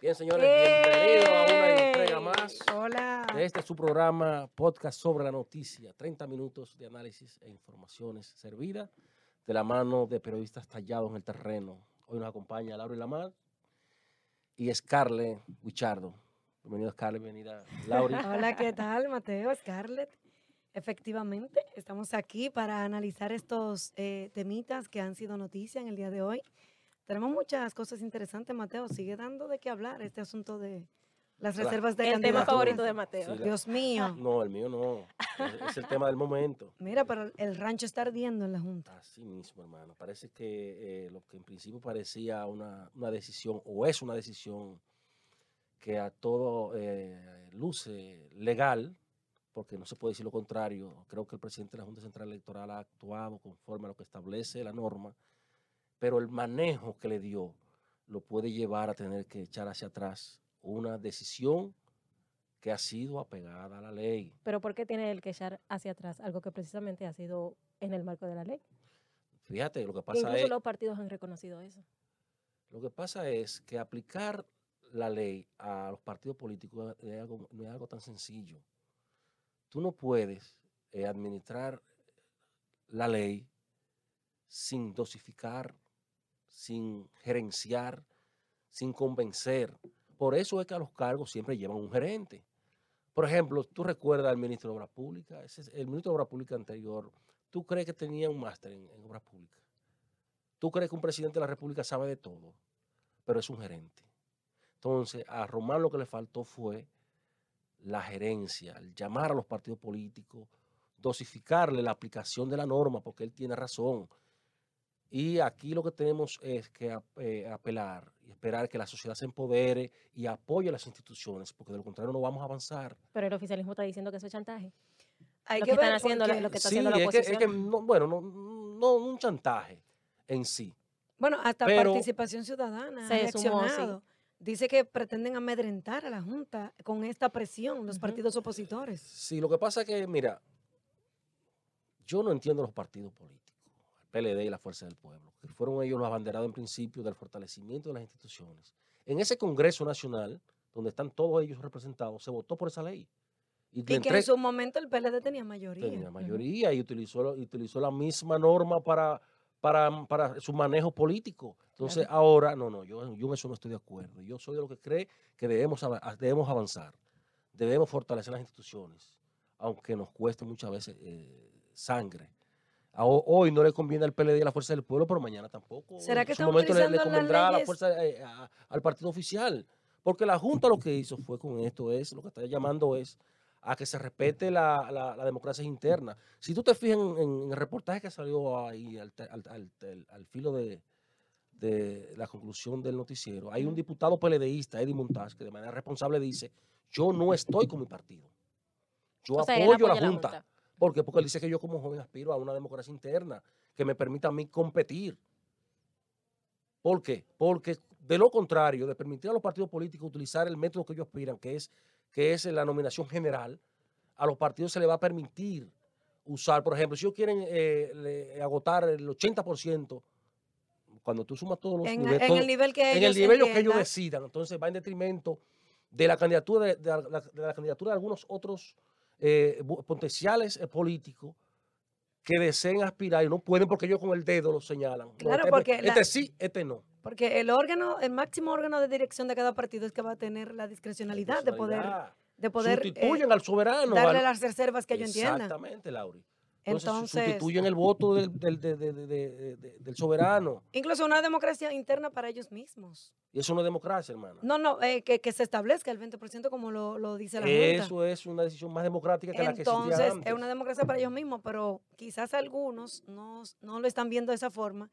Bien, señores, bienvenidos a una entrega más Hola. de este su programa podcast sobre la noticia. 30 minutos de análisis e informaciones servidas de la mano de periodistas tallados en el terreno. Hoy nos acompaña Laura Lamar y Scarlett Wichardo. Bienvenido, Scarlett, bienvenida, Laura. Hola, ¿qué tal, Mateo, Scarlett? Efectivamente, estamos aquí para analizar estos eh, temitas que han sido noticia en el día de hoy. Tenemos muchas cosas interesantes, Mateo. Sigue dando de qué hablar este asunto de las La- reservas de El tema favorito de Mateo. Sí, la- Dios mío. No, el mío no. Es, es el tema del momento. Mira, pero el rancho está ardiendo en la Junta. Así mismo, hermano. Parece que eh, lo que en principio parecía una, una decisión, o es una decisión que a todo eh, luce legal, porque no se puede decir lo contrario. Creo que el presidente de la Junta Central Electoral ha actuado conforme a lo que establece la norma, pero el manejo que le dio lo puede llevar a tener que echar hacia atrás una decisión que ha sido apegada a la ley. Pero ¿por qué tiene él que echar hacia atrás algo que precisamente ha sido en el marco de la ley? Fíjate, lo que pasa incluso es... los partidos han reconocido eso. Lo que pasa es que aplicar la ley a los partidos políticos es algo- no es algo tan sencillo. Tú no puedes eh, administrar la ley sin dosificar, sin gerenciar, sin convencer. Por eso es que a los cargos siempre llevan un gerente. Por ejemplo, tú recuerdas al ministro de Obras Públicas, el ministro de Obras Públicas anterior, ¿tú crees que tenía un máster en, en Obras Públicas? ¿Tú crees que un presidente de la República sabe de todo? Pero es un gerente. Entonces, a Román lo que le faltó fue la gerencia, el llamar a los partidos políticos, dosificarle la aplicación de la norma, porque él tiene razón. Y aquí lo que tenemos es que eh, apelar y esperar que la sociedad se empodere y apoye a las instituciones, porque de lo contrario no vamos a avanzar. Pero el oficialismo está diciendo que eso es chantaje. Hay Lo que que están ver haciendo, porque- lo que está Sí, haciendo la es que, es oposición. que no- bueno, no, no un chantaje en sí. Bueno, hasta Pero- participación ciudadana, Se ha sumó, sí. reaccionado. Dice que pretenden amedrentar a la Junta con esta presión, los partidos opositores. Sí, lo que pasa es que, mira, yo no entiendo los partidos políticos, PLD y la Fuerza del Pueblo, que fueron ellos los abanderados en principio del fortalecimiento de las instituciones. En ese Congreso Nacional, donde están todos ellos representados, se votó por esa ley. Y, que entre- en su momento el PLD tenía mayoría. tenía mayoría y utilizó, y utilizó la misma norma para, para, para su manejo político. Entonces, ahora, no, no, yo, yo en eso no estoy de acuerdo. Yo soy de lo que cree que debemos, debemos avanzar, debemos fortalecer las instituciones, aunque nos cueste muchas veces eh, sangre. Hoy no le conviene al PLD y a la Fuerza del Pueblo, pero mañana tampoco. ¿Será En que su están momento le, le convendrá a la fuerza, eh, a- al partido oficial. Porque la Junta lo que hizo fue con esto, es lo que está llamando es a que se respete la, la- la democracia interna. Si tú te fijas en, en el reportaje que salió ahí al, te- al- al- al- al filo de, de la conclusión del noticiero, hay un diputado PLDista, Eddie Montaz, que de manera responsable dice, yo no estoy con mi partido. Yo O sea, él apoyo a la junta. ¿Por qué? Porque él dice que yo como joven aspiro a una democracia interna que me permita a mí competir. ¿Por qué? Porque de lo contrario, de permitir a los partidos políticos utilizar el método que ellos aspiran, que es, que es la nominación general, a los partidos se les va a permitir usar, por ejemplo, si ellos quieren eh, le- agotar el 80%, cuando tú sumas todos los En, niveles, en todo- el nivel que en ellos el nivel que ellos decidan. Entonces va en detrimento de la candidatura de, de la, de la candidatura de algunos otros eh, potenciales eh, políticos que deseen aspirar y no pueden porque ellos con el dedo lo señalan. Claro, este- porque este, la- sí, este no. Porque el órgano, el máximo órgano de dirección de cada partido es que va a tener la discrecionalidad de poder, de poder eh, al soberano. darle al- las reservas que ellos entiendan. Exactamente, Lauri. Entonces, su- Entonces, sustituyen el voto del, del- de- de- de- de- de- del soberano. incluso una democracia interna para ellos mismos. Y eso no es democracia, hermano. No, no, eh, que, que se establezca el 20% como lo, lo dice la Junta. Eso es una decisión más democrática que la que existía Entonces, antes. es una democracia para ellos mismos, pero quizás algunos no, no lo están viendo de esa forma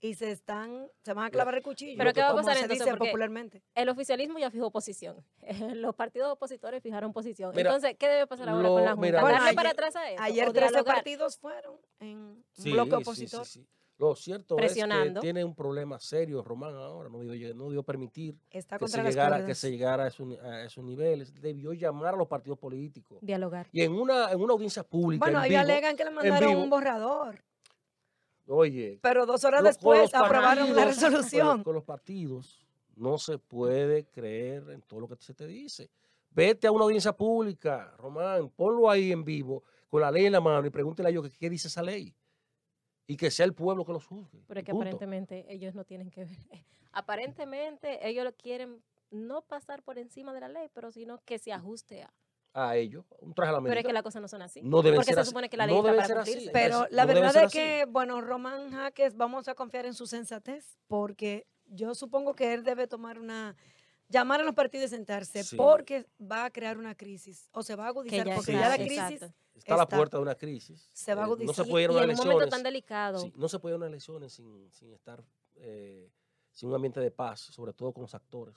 y se están, se van a clavar el cuchillo. Pero ¿qué va a pasar se entonces? dice Porque popularmente. El oficialismo ya fijó posición. Los partidos opositores fijaron posición. Mira, Entonces, ¿qué debe pasar ahora lo- con la Junta? mira, Bueno, ¿Darle ayer- para atrás a eso? Ayer o 13 dialogar? partidos fueron en Sí, bloque opositor. sí, sí. Lo cierto es que tiene un problema serio Román ahora, no dio, no dio permitir Está que se, llegara, que se llegara a, esos a esos niveles. Debió llamar a los partidos políticos. Dialogar. Y en una, en una audiencia pública, Bueno, en ellos alegan que le mandaron vivo. un borrador, oye, pero dos horas después aprobaron la con resolución. Con los partidos No se puede creer en todo lo que se te dice. Vete a una audiencia pública, Román, ponlo ahí en vivo, con la ley en la mano y pregúntele a ellos qué, qué dice esa ley. Y que sea el pueblo que lo juzgue. Pero es que punto. aparentemente ellos no tienen que ver. Aparentemente ellos lo quieren no pasar por encima de la ley, pero sino que se ajuste a. A ellos, un traje a la Pero es medida. que las cosas no son así. No deben porque ser se así. supone que la No está para ser así. Pero la no verdad es así. que, bueno, Román Jaques, vamos a confiar en su sensatez, porque yo supongo que él debe tomar una, llamar a los partidos y sentarse, Sí. porque va a crear una crisis, o se va a agudizar, ya porque ya la crisis Exacto. Está a la puerta de una crisis. se va a Eh, No agudizar. se Y- puede ir a unas un momento tan delicado. Sí, no se puede ir a unas elecciones sin, sin estar, eh, sin un ambiente de paz, sobre todo con los actores.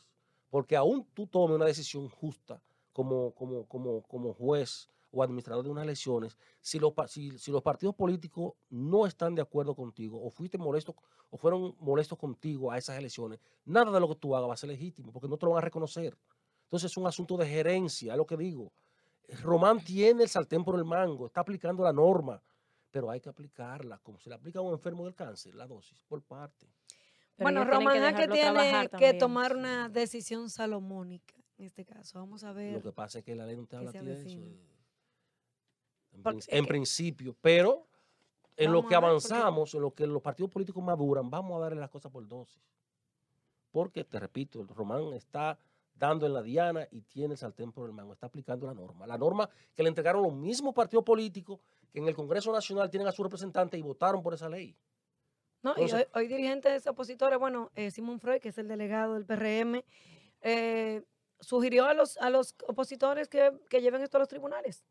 Porque aún tú tomes una decisión justa como, como, como, como juez o administrador de unas elecciones, si los, pa- si, si los partidos políticos no están de acuerdo contigo o fuiste molesto o fueron molestos contigo a esas elecciones, nada de lo que tú hagas va a ser legítimo porque no te lo van a reconocer. Entonces es un asunto de gerencia, es lo que digo. Román tiene el sartén por el mango, está aplicando la norma, pero hay que aplicarla como se le aplica a un enfermo del cáncer, la dosis, por parte. Pero bueno, Román Jaques dejarlo tiene que tomar una decisión salomónica en este caso. Vamos a Lo ver. que pasa es que la ley no te habla de eso. eh, En, Porque principio, pero en lo que porque- avanzamos, en lo que los partidos políticos maduran, vamos a darle las cosas por dosis. Porque, te repito, el Román está dando en la diana y tiene el sartén por el mango, está aplicando la norma. La norma que le entregaron los mismos partidos políticos que en el Congreso Nacional tienen a su representante y votaron por esa ley. No, y hoy, hoy dirigentes opositores, bueno, eh, Simón Freud, que es el delegado del PRM, eh, sugirió a los, a los opositores que, que lleven esto a los tribunales,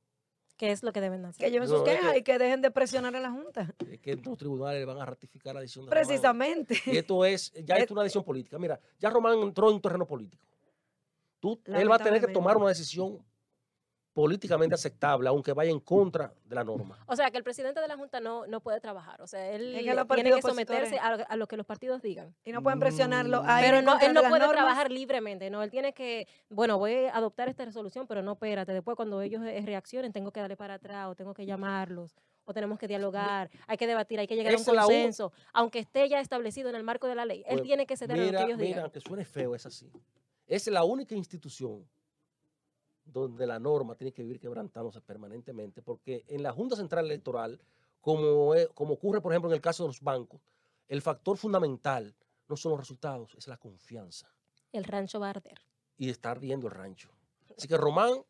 ¿Qué es lo que deben que hacer? lleven No, sus es quejas que- y que dejen de presionar a la Junta. Es que los tribunales van a ratificar la decisión de Román. Precisamente. Y esto es, ya Es- es una decisión política. Mira, ya Román entró en un terreno político. Tú, él va a tener que tomar una decisión políticamente aceptable, aunque vaya en contra de la norma. O sea, que el presidente de la Junta no, no puede trabajar. O sea, él Es que los tiene que someterse a, a lo que los partidos digan. Y no pueden presionarlo. Mm, a Pero no, él no puede normas. trabajar libremente, no, él tiene que, bueno, voy a adoptar esta resolución, pero no, espérate, después cuando ellos eh, reaccionen tengo que darle para atrás o tengo que llamarlos o tenemos que dialogar, hay que debatir, hay que llegar a un consenso, aunque esté ya establecido en el marco de la ley, él Pues, tiene que ceder a lo Mira, que ellos mira, digan. aunque suene feo, es así. Es la única institución donde la norma tiene que vivir quebrantándose permanentemente, porque en la Junta Central Electoral, como, es- como ocurre, por ejemplo, en el caso de los bancos, el factor fundamental no son los resultados, es la confianza. El rancho va a arder. Y está ardiendo el rancho. Así que, Román,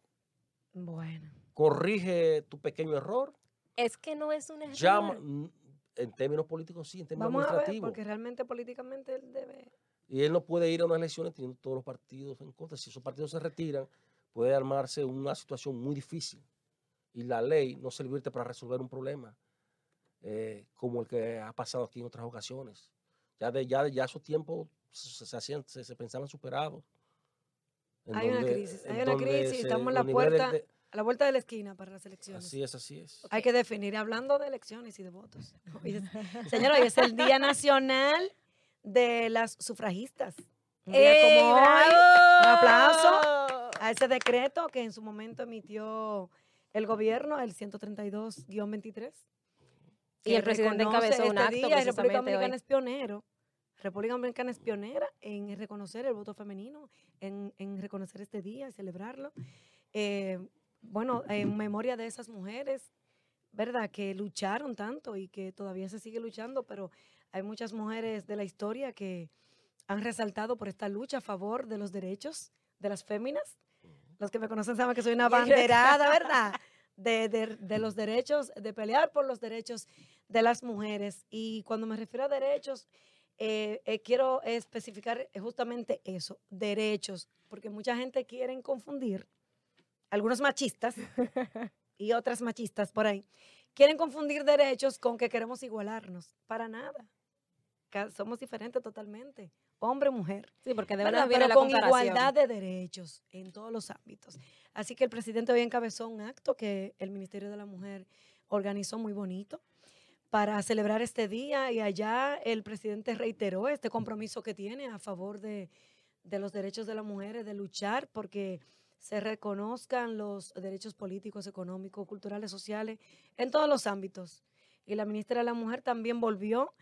Bueno. corrige tu pequeño error, Es que no es un error. llama, mm, en términos políticos sí, en términos Vamos a ver, administrativos. porque realmente políticamente él debe... Y él no puede ir a unas elecciones teniendo todos los partidos en contra. Si esos partidos se retiran, puede armarse una situación muy difícil. Y la ley no servirte para resolver un problema eh, como el que ha pasado aquí en otras ocasiones. Ya de ya, ya esos tiempos se, se hacían, se, se pensaban superados. en Hay una donde- crisis, hay una crisis, estamos en la puerta de- A la vuelta de la esquina para las elecciones. así es, así es. Hay que definir, hablando de elecciones y de votos. Señora, hoy es el Día Nacional de las Sufragistas. Un día ¡Ey, como hoy, bravo! un aplauso. A ese decreto que en su momento emitió el gobierno, el 132-23. Y el presidente encabezó un este acto día, República Dominicana hoy. es pionero. República Dominicana es pionera en reconocer el voto femenino, en, en reconocer este día celebrarlo. Eh, bueno, en memoria de esas mujeres, ¿verdad? Que lucharon tanto y que todavía se sigue luchando, pero hay muchas mujeres de la historia que han resaltado por esta lucha a favor de los derechos de las féminas. Los que me conocen saben que soy una banderada, ¿verdad? De, de- de los derechos, de pelear por los derechos de las mujeres. Y cuando me refiero a derechos, eh, eh, quiero especificar justamente eso, derechos, porque mucha gente quiere confundir, algunos machistas y otras machistas por ahí, quieren confundir derechos con que queremos igualarnos. Para nada. Somos diferentes totalmente, hombre, mujer. Sí, porque de ¿verdad? Pero con igualdad de derechos en todos los ámbitos. Así que el presidente hoy encabezó un acto que el Ministerio de la Mujer organizó muy bonito para celebrar este día y allá el presidente reiteró este compromiso que tiene a favor de, de los derechos de las mujeres, de luchar porque se reconozcan los derechos políticos, económicos, culturales, sociales, en todos los ámbitos. Y la ministra de la Mujer también volvió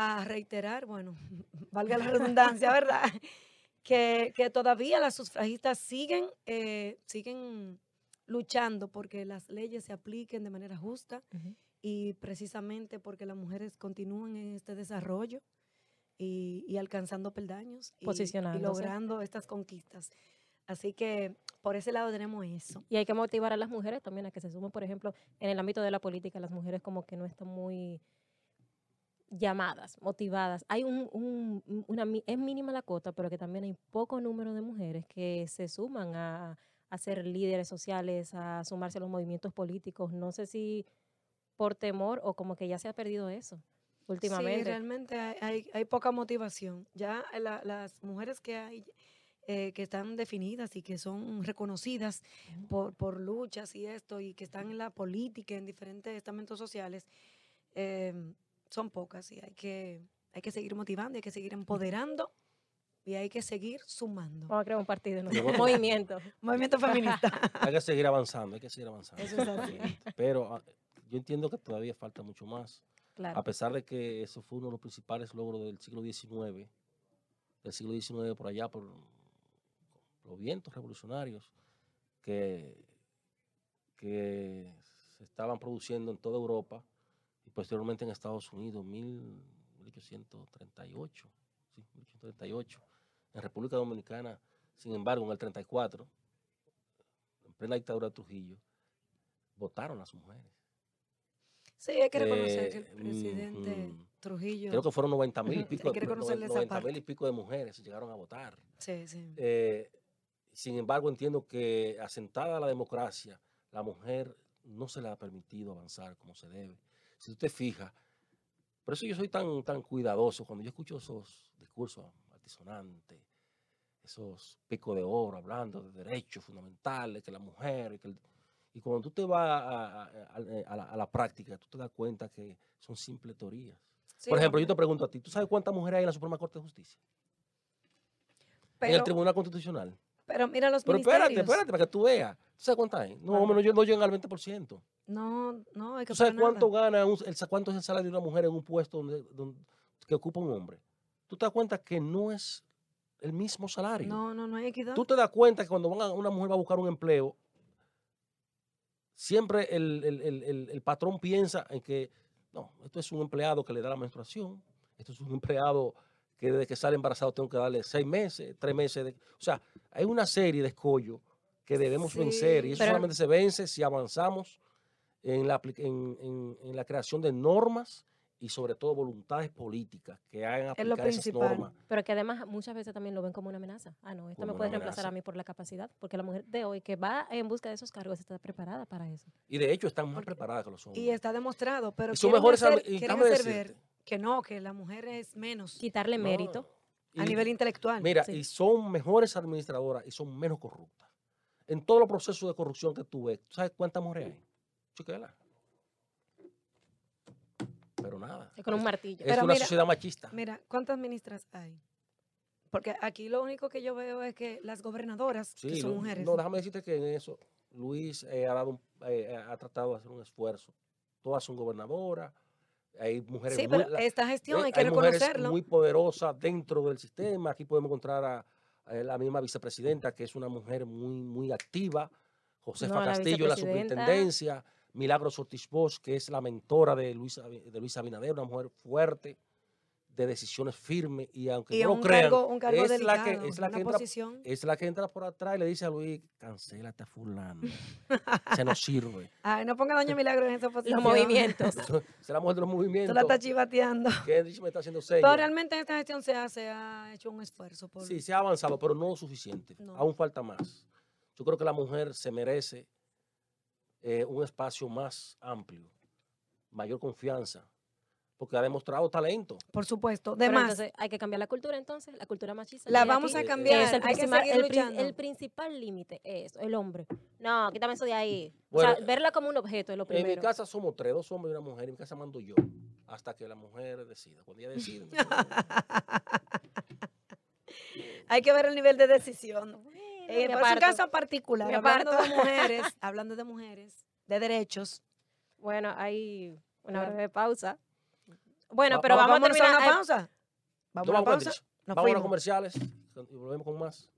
a reiterar, bueno, valga la redundancia, ¿verdad? que, que todavía las sufragistas siguen, eh, siguen luchando porque las leyes se apliquen de manera justa y precisamente porque las mujeres continúan en este desarrollo y, y alcanzando peldaños y- y, logrando estas conquistas. Así que por ese lado tenemos eso. Y hay que motivar a las mujeres también a que se sumen, por ejemplo, en el ámbito de la política, las mujeres como que no están muy llamadas, motivadas. Hay un, un- un- una, es mínima la cuota, pero que también hay poco número de mujeres que se suman a, a ser líderes sociales, a sumarse a los movimientos políticos. No sé si por temor o como que ya se ha perdido eso Sí, últimamente. realmente hay, hay- poca motivación. Ya la- las mujeres que hay, eh, que están definidas y que son reconocidas por, por luchas y esto, y que están en la política, en diferentes estamentos sociales, eh, son pocas y hay que, hay que seguir motivando, hay que seguir empoderando y hay que seguir sumando. Vamos a crear un partido, ¿no? Yo un movimiento. Movimiento feminista. Hay que seguir avanzando, hay que seguir avanzando. Eso es así. Pero ah, yo entiendo que todavía falta mucho más. Claro. A pesar de que eso fue uno de los principales logros del siglo XIX, del siglo XIX por allá, por los vientos revolucionarios que, que se estaban produciendo en toda Europa y posteriormente en Estados Unidos, mil- 1838, sí, 1838, en República Dominicana, sin embargo, en el 34, en plena dictadura de Trujillo, votaron las mujeres. Sí, hay que reconocer que el Eh, presidente ujú. Trujillo. Creo que fueron 90 mil y pico, esa 90 mil parte. y pico de mujeres llegaron a votar. Sí, sí. Eh, sin embargo, entiendo que asentada la democracia, la mujer no se le ha permitido avanzar como se debe. Si usted fija, por eso yo soy tan, tan cuidadoso cuando yo escucho esos discursos altisonantes, esos picos de oro hablando de derechos fundamentales, que la mujer, que el- y cuando tú te vas a, a- a- a la, a la práctica, tú te das cuenta que son simples teorías. Sí, Por ejemplo, yo te pregunto a ti, ¿tú sabes cuántas mujeres hay en la Suprema Corte de Justicia? en el Tribunal Constitucional. Pero mira los Pero espérate, ministerios. espérate, para que tú veas. ¿Tú sabes cuántas hay? No, hombre, no, yo no llegan al 20%. No, no, hay que ¿Tú sabes nada. cuánto gana, un- el, cuánto es el salario de una mujer en un puesto donde, donde- que ocupa un hombre? ¿Tú te das cuenta que no es el mismo salario? No, no, no hay equidad. Tú te das cuenta que cuando van a- una mujer va a buscar un empleo, siempre el, el- el- el- el patrón piensa en que, no, esto es un empleado que le da la menstruación, esto es un empleado que desde que sale embarazado tengo que darle seis meses, tres meses. de- o sea, hay una serie de escollos que debemos vencer y eso. Pero- solamente se vence si avanzamos en la, en, en- en la creación de normas y sobre todo voluntades políticas que hagan Es lo aplicar esas normas. Pero que además muchas veces también lo ven como una amenaza. Ah, no, esta Como me puede reemplazar a mí por la capacidad, porque la mujer de hoy que va en busca de esos cargos está preparada para eso. Y de hecho están más Porque- preparadas que los hombres. Y está demostrado, pero Y son mejores hacer, y hacer ver que no, que la mujer es menos Quitarle no, mérito. a nivel intelectual. Mira, sí. y son mejores administradoras y son menos corruptas. En todos los procesos de corrupción que tú ves, ¿tú sabes cuántas mujeres hay? Chiquela. Pero nada. Es con un martillo. es Pero una mira, sociedad machista. Mira, ¿cuántas ministras hay? Porque aquí lo único que yo veo es que las gobernadoras, que son mujeres, no, déjame decirte que en eso Luis eh, ha, dado un- eh, ha tratado de hacer un esfuerzo. Todas son gobernadoras. Hay mujeres sí, muy, pero la- esta gestión Eh, hay que mujeres reconocerlo. muy poderosas dentro del sistema. Aquí podemos encontrar a, a la misma vicepresidenta, que es una mujer muy, muy activa. Josefa No, Castillo, la superintendencia. Milagros Ortiz Bosch, que es la mentora de Luis, Abi- de Luis Abinader, una mujer fuerte, de decisiones firmes. Y aunque y no lo crean, cargo, un cargo es, delicado, la que, es, la que entra, posición. es la que entra por atrás y le dice a Luis, cancélate a fulano. Se nos sirve. Ay, no ponga Doña Milagro en esa posición. Los movimientos. es la mujer de los Tú movimientos. la estás chivateando. que me está haciendo Pero realmente en esta gestión se ha, se ha hecho un esfuerzo por... Sí, se ha avanzado, pero no lo suficiente. No. Aún falta más. Yo creo que la mujer se merece eh, un espacio más amplio, mayor confianza, porque ha demostrado talento. Por supuesto. Pero De más, entonces hay que cambiar la cultura entonces, la cultura machista. la vamos aquí, a eh, cambiar. es el hay que principal, el, luchando. el principal límite es el hombre. No, quítame eso de ahí. Bueno, o sea, verla como un objeto es lo En mi primero. casa somos tres, dos hombres y una mujer. En mi casa mando yo, hasta que la mujer decida. Cuando ella decida. Hay que ver el nivel de decisión. Bueno, Eh, caso particular. Hablando de mujeres, hablando de mujeres, de derechos. Bueno, hay una breve pausa. Bueno, pero Va- vamos a terminar. una eh, pausa. Vamos a una a pausa. Vamos a los comerciales. y volvemos con más.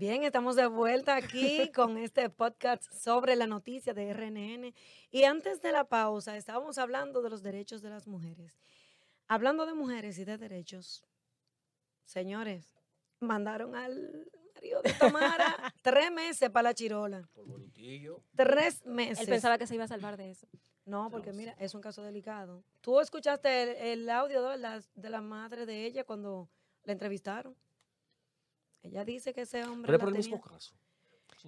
Bien, estamos de vuelta aquí con este podcast sobre la noticia de RNN. Y antes de la pausa, estábamos hablando de los derechos de las mujeres. Hablando de mujeres y de derechos, señores, mandaron al marido de Tamara tres meses para la chirola. Por bonitillo. Tres meses. Él pensaba que se iba a salvar de eso. No, porque mira, es un caso delicado. ¿Tú escuchaste el, el audio de la, de la madre de ella cuando la entrevistaron? Ella dice que ese hombre Pero es por el tenía- mismo caso.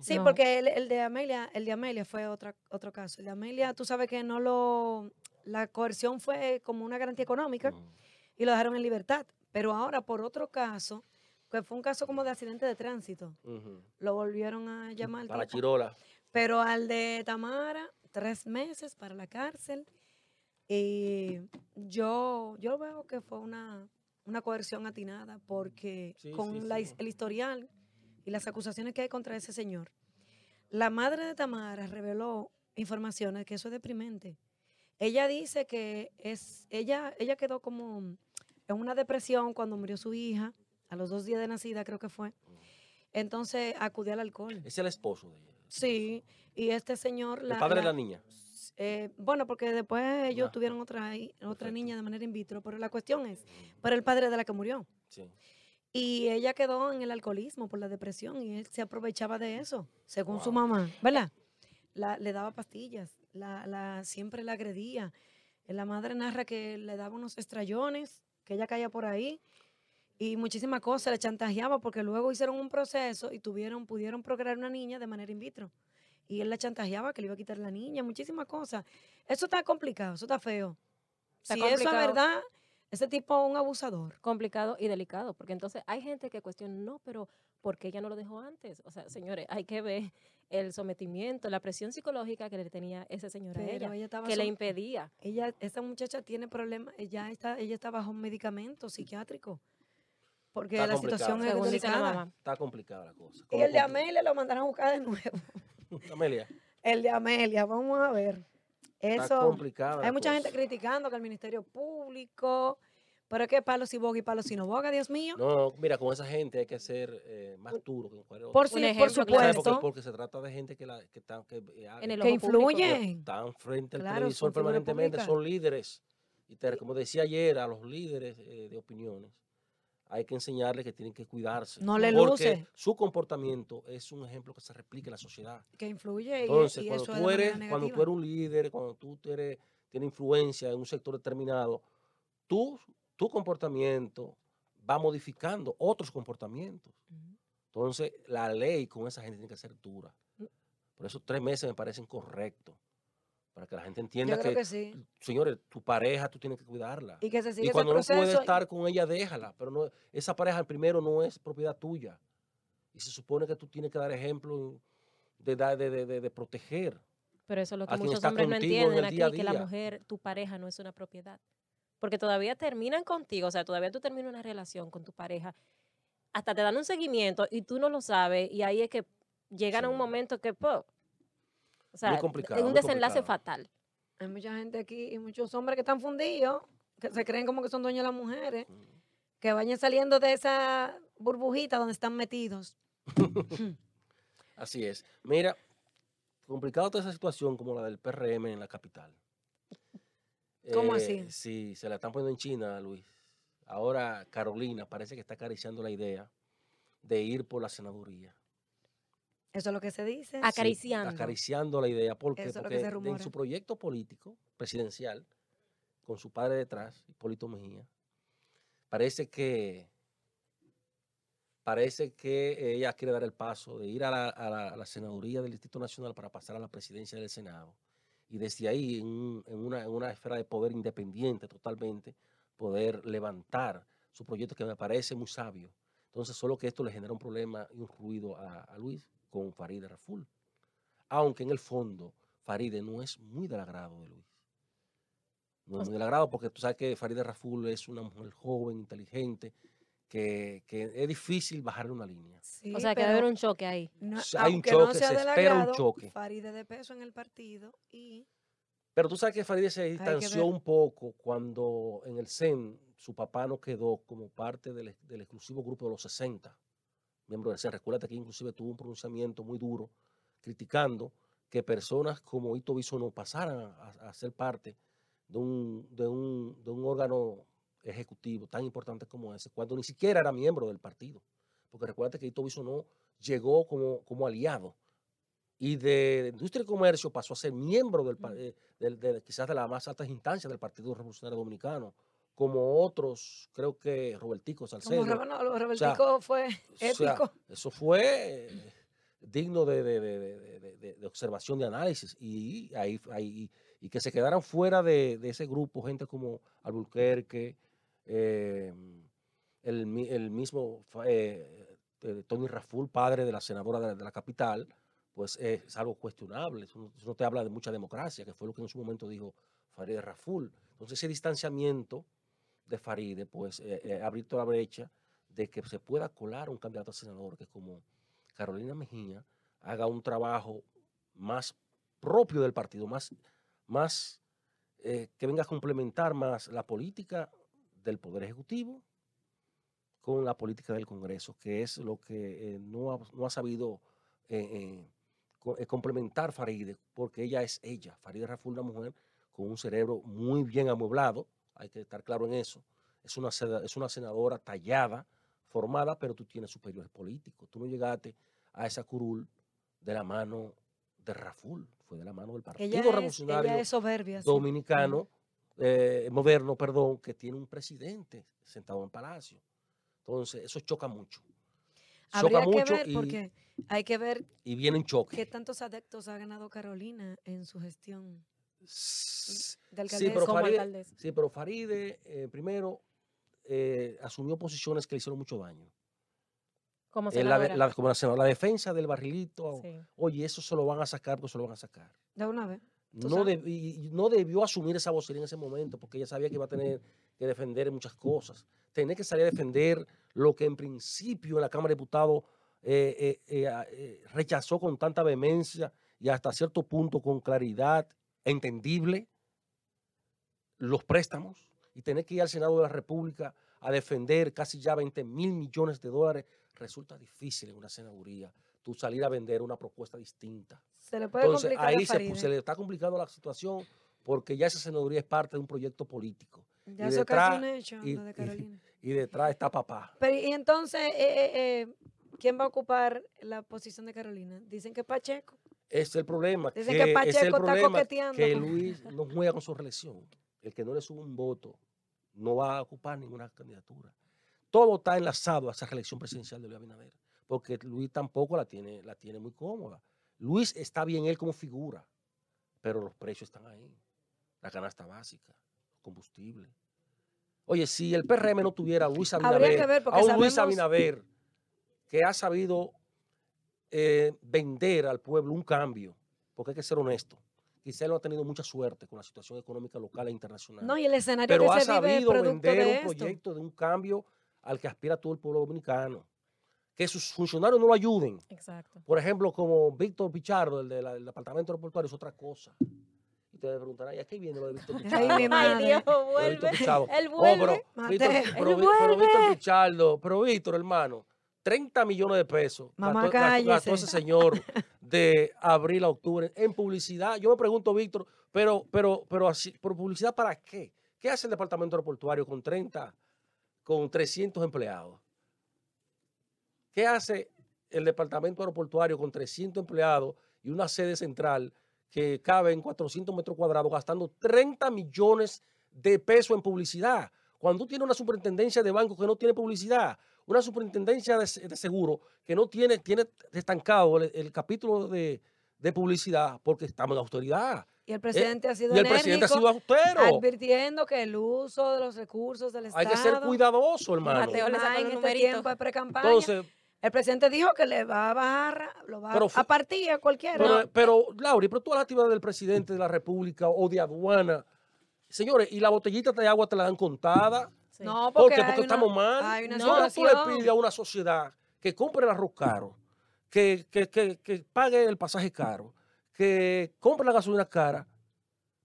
Sí, No. porque el, el de Amelia, el de Amelia fue otra, otro caso. El de Amelia, tú sabes que no lo, la coerción fue como una garantía económica Mm. y lo dejaron en libertad. Pero ahora por otro caso, que fue un caso como de accidente de tránsito, lo volvieron a llamar. Para la tipo. chirola. Pero al de Tamara, tres meses para la cárcel. Y yo, yo veo que fue una, una coerción atinada porque Sí, con sí, la sí. el historial y las acusaciones que hay contra ese señor, la madre de Tamara reveló informaciones que eso es deprimente. Ella dice que es, ella, ella quedó como en una depresión cuando murió su hija, a los dos días de nacida creo que fue. Entonces acudió al alcohol. Es el esposo de ella. Sí, y este señor... El la- padre de la niña. Eh, bueno, porque después ellos tuvieron otra, otra niña de manera in vitro, pero la cuestión es, pero el padre de la que murió. Sí. Y ella quedó en el alcoholismo por la depresión y él se aprovechaba de eso, según su mamá, ¿verdad? La- le daba pastillas, la, la- siempre la agredía. La madre narra que le daba unos estrellones, que ella caía por ahí y muchísimas cosas, le chantajeaba porque luego hicieron un proceso y tuvieron, pudieron procrear una niña de manera in vitro. Y él la chantajeaba que le iba a quitar la niña, muchísimas cosas. Eso está complicado, eso está feo. Está si eso es complicado. verdad, ese tipo es un abusador. complicado y delicado, porque entonces hay gente que cuestiona, no, pero ¿por qué ella no lo dejó antes? O sea, señores, hay que ver el sometimiento, la presión psicológica que le tenía ese señor a Pero ella, ella estaba que le impedía. ella, esta muchacha tiene problemas, ella está, ella está bajo un medicamento psiquiátrico. Porque Está la complicado. situación es mamá. Está complicada la cosa. Y el de Amelia lo mandaron a buscar de nuevo. Amelia. El de Amelia, vamos a ver. Eso, complicada. la hay mucha gente criticando que el Ministerio Público, pero es que palo si boga y palo si no boga, Dios mío. No, mira, con esa gente hay que ser eh, más duro que con cualquier otro. por, sí, por supuesto, Porque, porque se trata de gente que, la, que están que, En el que público. influyen. están frente al Claro, televisor permanentemente, son líderes. Y te- como decía ayer, a los líderes eh, de opiniones, hay que enseñarles que tienen que cuidarse. No le porque luce. su comportamiento es un ejemplo que se replica en la sociedad. Que influye Entonces, y, cuando, eso tú eres, cuando tú eres un líder, cuando tú eres, tienes influencia en un sector determinado, tú, tu comportamiento va modificando otros comportamientos. Entonces, la ley con esa gente tiene que ser dura. Por eso tres meses me parecen correctos. Para que la gente entienda que, que sí. señores, tu pareja tú tienes que cuidarla. Y que se siga Y ese cuando no puedes estar con ella, déjala. Pero no, esa pareja primero no es propiedad tuya. Y se supone que tú tienes que dar ejemplo de, de, de- de- proteger. Pero eso es lo que muchos hombres no entienden aquí, que la mujer, tu pareja no es una propiedad. Porque todavía terminan contigo, o sea, todavía tú terminas una relación con tu pareja, hasta te dan un seguimiento y tú no lo sabes, y ahí es que llegan a un momento que, po, o sea, complicado, es un desenlace complicado. fatal. Hay mucha gente aquí y muchos hombres que están fundidos, que se creen como que son dueños de las mujeres, que vayan saliendo de esa burbujita donde están metidos. Así es. Mira, complicado toda esa situación como la del PRM en la capital. ¿Cómo Eh, así? Sí, se la están poniendo en China, Luis. Ahora Carolina parece que está acariciando la idea de ir por la senaduría. Eso es lo que se dice. Ac- Acariciando. Sí, acariciando la idea. ¿Por qué? Eso es lo que Porque en su proyecto político presidencial, con su padre detrás, Hipólito Mejía, parece que parece que ella quiere dar el paso de ir a la, a la- a la senaduría del Distrito Nacional para pasar a la presidencia del Senado. Y desde ahí, en, un- en una, en una esfera de poder independiente totalmente, poder levantar su proyecto que me parece muy sabio. Entonces, solo que esto le genera un problema y un ruido a, a Luis con Faride Raful. Aunque en el fondo, Faride no es muy del agrado de Luis. No es muy del agrado porque tú sabes que Faride Raful es una mujer joven, inteligente, que, que es difícil bajarle una línea. Sí, O sea, que debe pero haber un choque ahí. no- hay un choque, no se espera un choque. Faride de peso en el partido y Pero tú sabes que Faride se distanció un poco cuando en el CEN su papá no quedó como parte del exclusivo grupo de los 60 miembros del CEN. Recuerda que inclusive tuvo un pronunciamiento muy duro criticando que personas como Ito no pasaran a, a ser parte de un, de, un, de un órgano ejecutivo tan importante como ese, cuando ni siquiera era miembro del partido. Porque recuerda que Ito no llegó como, como aliado y de Industria y Comercio pasó a ser miembro del, Mm. eh, de- quizás de las más altas instancias del Partido Revolucionario Dominicano, como otros, creo que Robertico Salcedo. como no, sea, Robertico fue O sea, ético. eso fue eh, digno de, de- de- de- observación, de análisis, y, ahí, ahí- y que se quedaran fuera de, de ese grupo gente como Albuquerque, eh, el, mi- el mismo eh, eh, Tony Raful, padre de la senadora de la, capital, pues es algo cuestionable. Eso no, eso no te habla de mucha democracia, que fue lo que en su momento dijo Farideh Raful. Entonces ese distanciamiento de Faride, pues eh, eh, ha abierto la brecha de que se pueda colar un candidato a senador que como Carolina Mejía haga un trabajo más propio del partido, más, más eh, que venga a complementar más la política del Poder Ejecutivo con la política del Congreso, que es lo que eh, no, ha, no ha sabido eh, complementar Faride, porque ella es ella. Faride Raful, una mujer con un cerebro muy bien amueblado, hay que estar claro en eso. Es una, es una senadora tallada, formada, pero tú tienes superiores políticos. Tú no llegaste a esa curul de la mano de Raful, fue de la mano del Partido Ella es, Revolucionario ella es soberbia. sí. Dominicano, eh, moderno, perdón, que tiene un presidente sentado en palacio. Entonces, eso choca mucho. Habría Choca que mucho ver y, porque hay que ver y viene un choque. qué tantos adeptos ha ganado Carolina en su gestión de Sí, pero como Faride, sí, pero Faride eh, primero eh, asumió posiciones que le hicieron mucho daño. Como Eh, la, la- como la senadora, la defensa del barrilito, Sí. oye, eso se lo van a sacar porque se lo van a sacar. De una vez. No, deb- y- no debió asumir esa vocería en ese momento porque ella sabía que iba a tener que defender muchas cosas. Tenía que salir a defender lo que en principio en la Cámara de Diputados eh, eh, rechazó con tanta vehemencia y hasta cierto punto con claridad entendible los préstamos y tener que ir al Senado de la República a defender casi ya 20 mil millones de dólares resulta difícil en una senaduría tú salir a vender una propuesta distinta. Se le puede Entonces complicar a ahí se, le está complicando la situación porque ya esa senaduría es parte de un proyecto político Ya y eso es detrás- casi un hecho, y- lo de Carolina. y detrás está papá. Pero y entonces, eh, eh, eh, ¿quién va a ocupar la posición de Carolina? Dicen que Pacheco. Es el problema. Dicen que que ese es el Pacheco está problema coqueteando que Luis no juega con su reelección. El que no le sube un voto no va a ocupar ninguna candidatura. Todo está enlazado a esa reelección presidencial de Luis Abinader, porque Luis tampoco la tiene, la tiene muy cómoda. Luis está bien él como figura, pero los precios están ahí. La canasta básica, combustible. Oye, si el PRM no tuviera a Luis Habría Abinader, que ver, porque a un Luis Abinader que ha sabido eh, vender al pueblo un cambio, porque hay que ser honesto. Quizá él no ha tenido mucha suerte con la situación económica local e internacional. No, y el escenario pero que ha se sabido vender de un esto. proyecto de un cambio al que aspira todo el pueblo dominicano. Que sus funcionarios no lo ayuden. Exacto. Por ejemplo, como Víctor Pichardo, el de del Departamento Aeroportuario, es otra cosa. Y te preguntarán, ¿y a qué viene lo de Víctor Ay, Pichardo? mi Ay, madre. Dios, de vuelve. Pichardo. Él Oh, vuelve. pero. Víctor, pero, pero Víctor. Pichardo, pero Víctor, hermano, 30 millones de pesos Mamá, gastó, gastó- ese señor de abril a octubre en publicidad. Yo me pregunto, Víctor, pero, pero, pero así, ¿por publicidad para qué? ¿Qué hace el departamento aeroportuario con 30, con 300 empleados? ¿Qué hace el departamento aeroportuario con 300 empleados y una sede central que cabe en 400 metros cuadrados gastando 30 millones de pesos en publicidad? Cuando tú tienes una superintendencia de banco que no tiene publicidad, una superintendencia de, se- de seguro que no tiene, tiene estancado el, el capítulo de, de publicidad porque estamos en autoridad. Y el presidente ha sido Y el presidente ha sido austero. advirtiendo que el uso de los recursos del Hay Estado... que ser cuidadoso, hermano. Mateo le en este numeritos. tiempo de pre-campaña. Entonces, el presidente dijo que le va a bajar, lo va Pero a partir a cualquiera. Pero, pero, Lauri, pero todas las actividades del presidente de la República o de aduana, señores, y la botellita de agua te la dan contada. Sí. no, ¿Por porque, Porque una- estamos mal. ¿Cómo tú le pides a una sociedad que compre el arroz caro, que, que, que, que pague el pasaje caro, que compre la gasolina cara,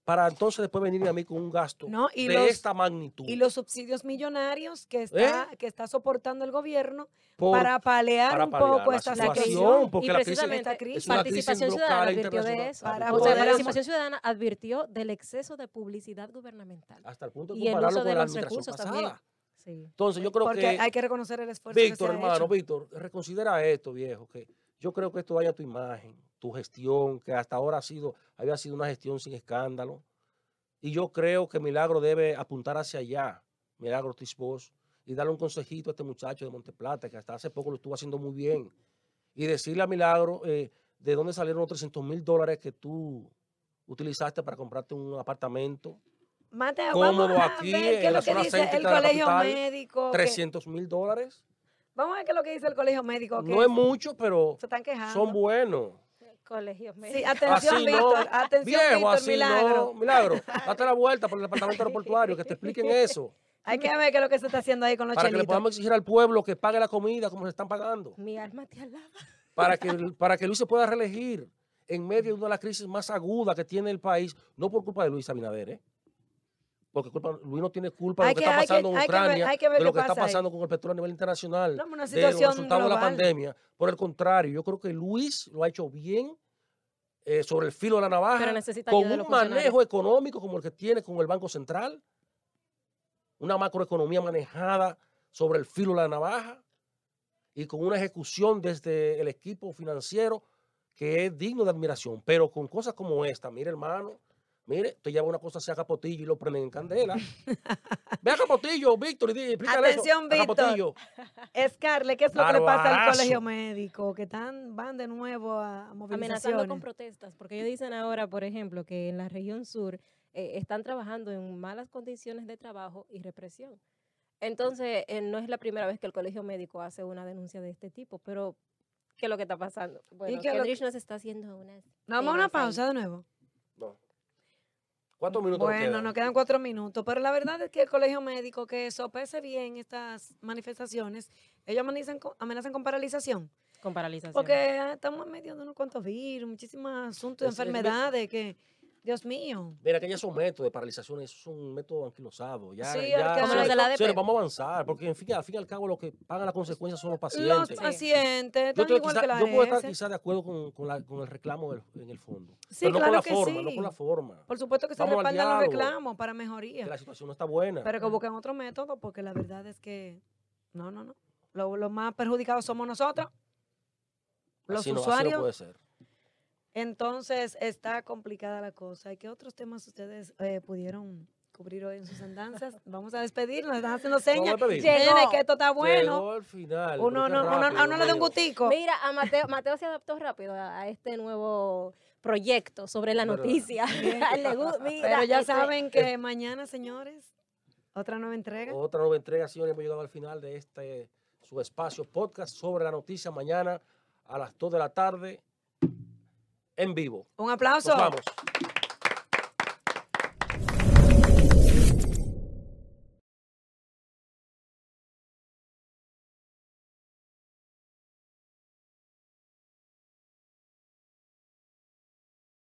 para entonces después venir a mí con un gasto No, y de los- esta magnitud? Y los subsidios millonarios que está, que está soportando el gobierno ¿Eh? Por- para palear para un poco la esta situación, porque y la crisis- precisamente esta crisis es una crisis Participación Ciudadana advirtió de eso. Para o sea, Participación Ciudadana advirtió del exceso de publicidad gubernamental. hasta el punto de y el compararlo uso de con la los recursos pasada. también. Sí. Entonces yo creo porque que... hay que reconocer el esfuerzo que Víctor, se ha hermano, hecho. Víctor, reconsidera esto, viejo, que yo creo que esto daña tu imagen, tu gestión, que hasta ahora ha sido, había sido una gestión sin escándalo. Y yo creo que Milagro debe apuntar hacia allá, Milagro Tisbos, y darle un consejito a este muchacho de Monteplata, que hasta hace poco lo estuvo haciendo muy bien. Y decirle a Milagro eh, de dónde salieron los 300 mil dólares que tú utilizaste para comprarte un apartamento. Mateo, cómodo vamos a aquí, ver en la zona el la colegio capital, médico. que- 300 mil dólares. vamos a ver qué es lo que dice el colegio médico. No es mucho, pero Se están quejando. son buenos. Colegios Sí, médicos. atención, Así no, Víctor. Atención, viejo, Víctor, así milagro. no. Milagro, date la vuelta por el departamento aeroportuario, que te expliquen eso. Hay que ver qué es lo que se está haciendo ahí con los Para que le chelitos. podamos exigir al pueblo que pague la comida como se están pagando. Mi alma te alaba. Para que, para que Luis se pueda reelegir en medio de una de las crisis más agudas que tiene el país, no por culpa de Luis Abinader, ¿eh? Porque culpa- Luis no tiene culpa de lo que, que- está que- pasando en ver- Ucrania, ver de lo que está ahí. pasando con el petróleo a nivel internacional, No, una de los resultados de la pandemia. Por el contrario, yo creo que Luis lo ha hecho bien eh, sobre el filo de la navaja, con un manejo económico como el que tiene con el Banco Central, una macroeconomía manejada sobre el filo de la navaja y con una ejecución desde el equipo financiero que es digno de admiración, pero con cosas como esta, mire hermano, mire, te lleva una cosa hacia Capotillo y lo prenden en candela. Ve a Capotillo, Víctor, y di- explícale eso Atención, a Víctor. Capotillo. Scarlett, ¿qué es lo que le pasa al colegio médico? Que están, van de nuevo a amenazando movilizaciones. con protestas, porque ellos dicen ahora, por ejemplo, que en la región sur eh, están trabajando en malas condiciones de trabajo y represión. Entonces, eh, no es la primera vez que el colegio médico hace una denuncia de este tipo, pero ¿qué es lo que está pasando? Bueno, lo Kendrick nos está haciendo unas... Vamos a una pausa de nuevo. No. ¿Cuántos minutos nos Bueno, quedan? nos quedan cuatro minutos, pero la verdad es que el colegio médico que sopese bien estas manifestaciones, ellos amenazan con, amenazan con paralización, Con paralización. porque ah, estamos en medio de unos cuantos virus, muchísimos asuntos de enfermedades que, Dios mío. Mira, que ya son métodos de paralización, eso es un método anquilosado. Ya, Sí, ya. Como los de la vamos a avanzar, porque en fin, al fin y al cabo lo que pagan las consecuencias son los Los pacientes. pacientes Yo, igual quizá- que la yo puedo estar quizás de acuerdo con, con la- con el reclamo del- en el fondo. Sí, pero no claro con la que forma, no sí. con la forma. Por supuesto que se Vamos respaldan los reclamos para Que mejoría, la situación no está buena. pero que busquen otro método, porque la verdad es que no, no, no. Lo- Los más perjudicados somos nosotros, los así no, así no usuarios. puede ser. Entonces está complicada la cosa. ¿Y qué otros temas ustedes eh, pudieron cubrir hoy en sus andanzas? Vamos a despedirnos, están haciendo señas. Llegó. que esto está bueno. Llegó al final. Uno, no, qué uno, rápido, a uno le da un Dios. gustico. Mira, a Mateo, Mateo se adaptó rápido a, a este nuevo proyecto sobre la noticia. Mira, Pero ya este- saben que mañana, señores, otra nueva entrega. Otra nueva entrega, señores. Hemos llegado al final de este su espacio podcast sobre la noticia. Mañana a las 2 de la tarde en vivo. Un Nos aplauso. vamos.